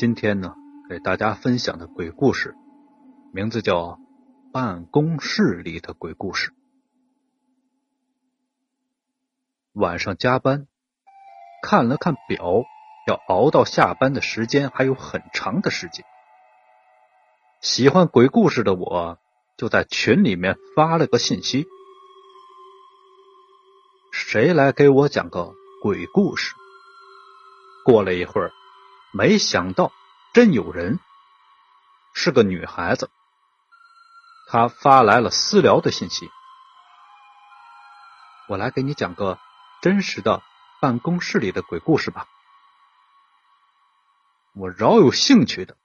今天呢，给大家分享的鬼故事，名字叫《办公室里的鬼故事》。晚上加班，看了看表，要熬到下班的时间还有很长的时间。喜欢鬼故事的我，就在群里面发了个信息：“谁来给我讲个鬼故事？”过了一会儿。没想到，真有人，是个女孩子。她发来了私聊的信息：“我来给你讲个真实的办公室里的鬼故事吧。”我饶有兴趣的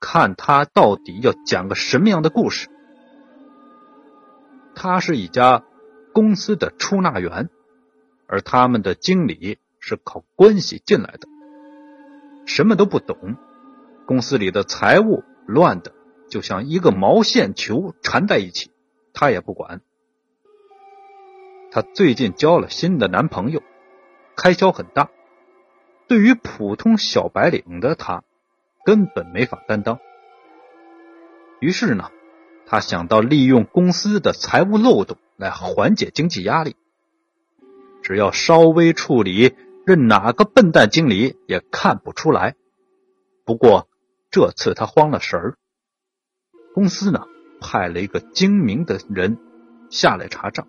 看她到底要讲个什么样的故事。她是一家公司的出纳员，而他们的经理是靠关系进来的。什么都不懂，公司里的财务乱的就像一个毛线球缠在一起，他也不管。他最近交了新的男朋友，开销很大，对于普通小白领的他根本没法担当。于是呢，他想到利用公司的财务漏洞来缓解经济压力，只要稍微处理。任哪个笨蛋经理也看不出来。不过这次他慌了神儿，公司呢派了一个精明的人下来查账，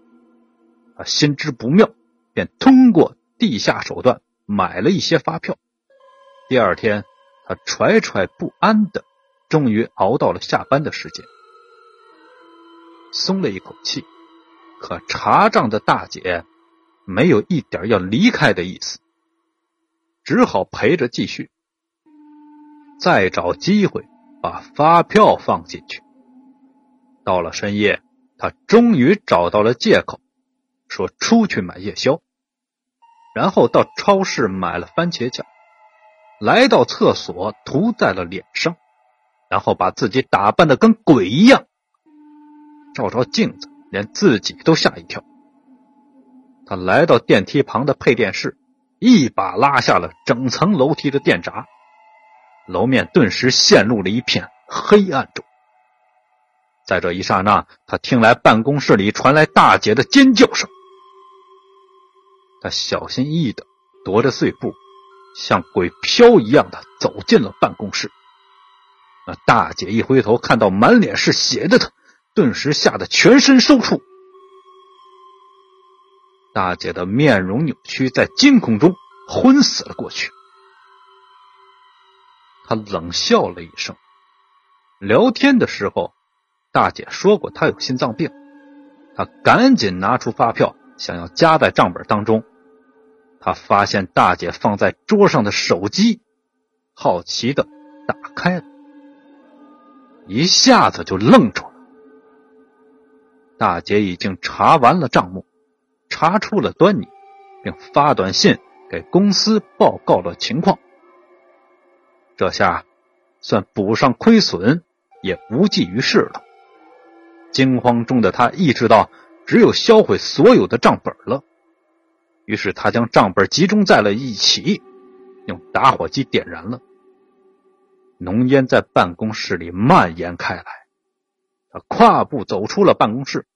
他心知不妙，便通过地下手段买了一些发票。第二天，他惴惴不安的，终于熬到了下班的时间，松了一口气。可查账的大姐没有一点要离开的意思。只好陪着继续，再找机会把发票放进去。到了深夜，他终于找到了借口，说出去买夜宵，然后到超市买了番茄酱，来到厕所涂在了脸上，然后把自己打扮的跟鬼一样。照照镜子，连自己都吓一跳。他来到电梯旁的配电室。一把拉下了整层楼梯的电闸，楼面顿时陷入了一片黑暗中。在这一刹那，他听来办公室里传来大姐的尖叫声。他小心翼翼的踱着碎步，像鬼飘一样的走进了办公室。那大姐一回头，看到满脸是血的他，顿时吓得全身抽搐。大姐的面容扭曲，在惊恐中昏死了过去。他冷笑了一声。聊天的时候，大姐说过她有心脏病。他赶紧拿出发票，想要夹在账本当中。他发现大姐放在桌上的手机，好奇的打开了，一下子就愣住了。大姐已经查完了账目。查出了端倪，并发短信给公司报告了情况。这下算补上亏损，也无济于事了。惊慌中的他意识到，只有销毁所有的账本了。于是他将账本集中在了一起，用打火机点燃了。浓烟在办公室里蔓延开来。他跨步走出了办公室。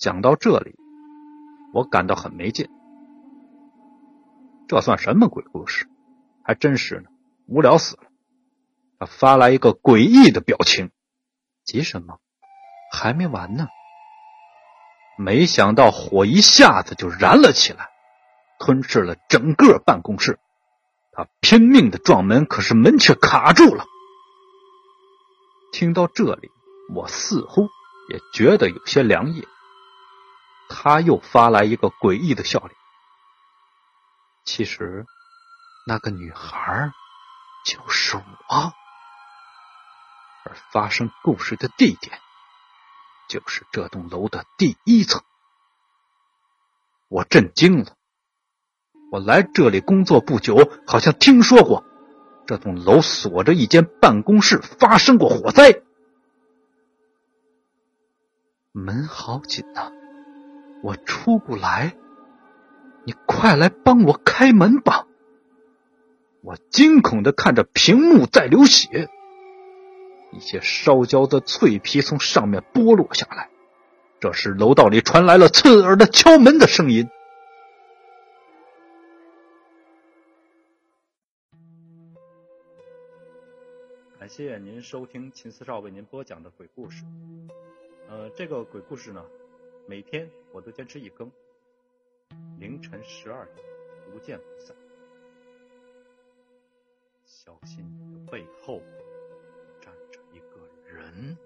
讲到这里，我感到很没劲。这算什么鬼故事？还真是呢，无聊死了。他发来一个诡异的表情，急什么？还没完呢。没想到火一下子就燃了起来，吞噬了整个办公室。他拼命的撞门，可是门却卡住了。听到这里，我似乎也觉得有些凉意。他又发来一个诡异的笑脸。其实，那个女孩就是我，而发生故事的地点就是这栋楼的第一层。我震惊了。我来这里工作不久，好像听说过这栋楼锁着一间办公室发生过火灾，门好紧呐。我出不来，你快来帮我开门吧！我惊恐的看着屏幕在流血，一些烧焦的脆皮从上面剥落下来。这时，楼道里传来了刺耳的敲门的声音。感谢您收听秦四少为您播讲的鬼故事。呃，这个鬼故事呢，每天我都坚持一更，凌晨十二点，不见不散。小心你的背后站着一个人。